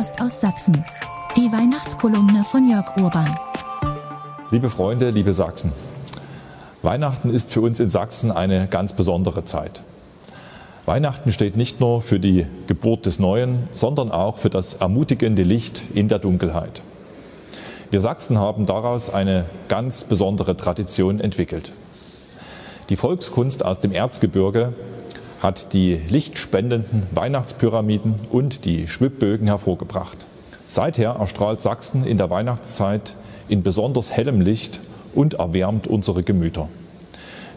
Post aus Sachsen. Die Weihnachtskolumne von Jörg Urban. Liebe Freunde, liebe Sachsen. Weihnachten ist für uns in Sachsen eine ganz besondere Zeit. Weihnachten steht nicht nur für die Geburt des Neuen, sondern auch für das ermutigende Licht in der Dunkelheit. Wir Sachsen haben daraus eine ganz besondere Tradition entwickelt. Die Volkskunst aus dem Erzgebirge hat die lichtspendenden Weihnachtspyramiden und die Schwibbögen hervorgebracht. Seither erstrahlt Sachsen in der Weihnachtszeit in besonders hellem Licht und erwärmt unsere Gemüter.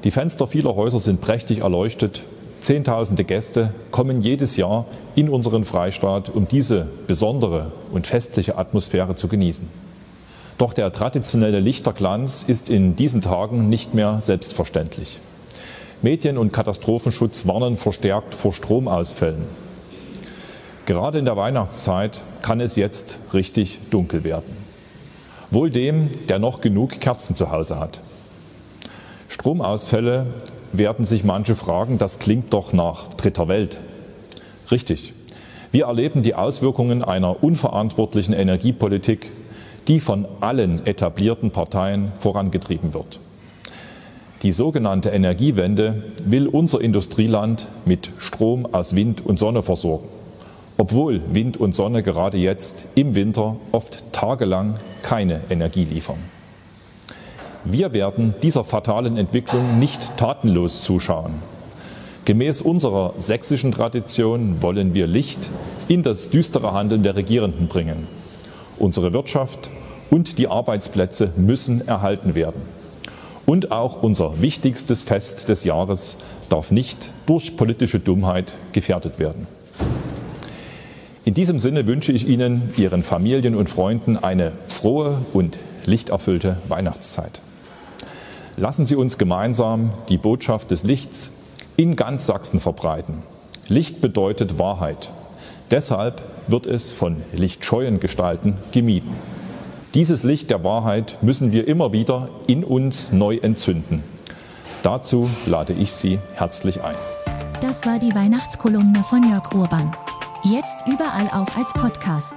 Die Fenster vieler Häuser sind prächtig erleuchtet. Zehntausende Gäste kommen jedes Jahr in unseren Freistaat, um diese besondere und festliche Atmosphäre zu genießen. Doch der traditionelle Lichterglanz ist in diesen Tagen nicht mehr selbstverständlich. Medien- und Katastrophenschutz warnen verstärkt vor Stromausfällen. Gerade in der Weihnachtszeit kann es jetzt richtig dunkel werden. Wohl dem, der noch genug Kerzen zu Hause hat. Stromausfälle werden sich manche fragen, das klingt doch nach dritter Welt. Richtig. Wir erleben die Auswirkungen einer unverantwortlichen Energiepolitik, die von allen etablierten Parteien vorangetrieben wird. Die sogenannte Energiewende will unser Industrieland mit Strom aus Wind und Sonne versorgen, obwohl Wind und Sonne gerade jetzt im Winter oft tagelang keine Energie liefern. Wir werden dieser fatalen Entwicklung nicht tatenlos zuschauen. Gemäß unserer sächsischen Tradition wollen wir Licht in das düstere Handeln der Regierenden bringen. Unsere Wirtschaft und die Arbeitsplätze müssen erhalten werden. Und auch unser wichtigstes Fest des Jahres darf nicht durch politische Dummheit gefährdet werden. In diesem Sinne wünsche ich Ihnen, Ihren Familien und Freunden eine frohe und lichterfüllte Weihnachtszeit. Lassen Sie uns gemeinsam die Botschaft des Lichts in ganz Sachsen verbreiten. Licht bedeutet Wahrheit. Deshalb wird es von lichtscheuen Gestalten gemieden. Dieses Licht der Wahrheit müssen wir immer wieder in uns neu entzünden. Dazu lade ich Sie herzlich ein. Das war die Weihnachtskolumne von Jörg Urban. Jetzt überall auch als Podcast.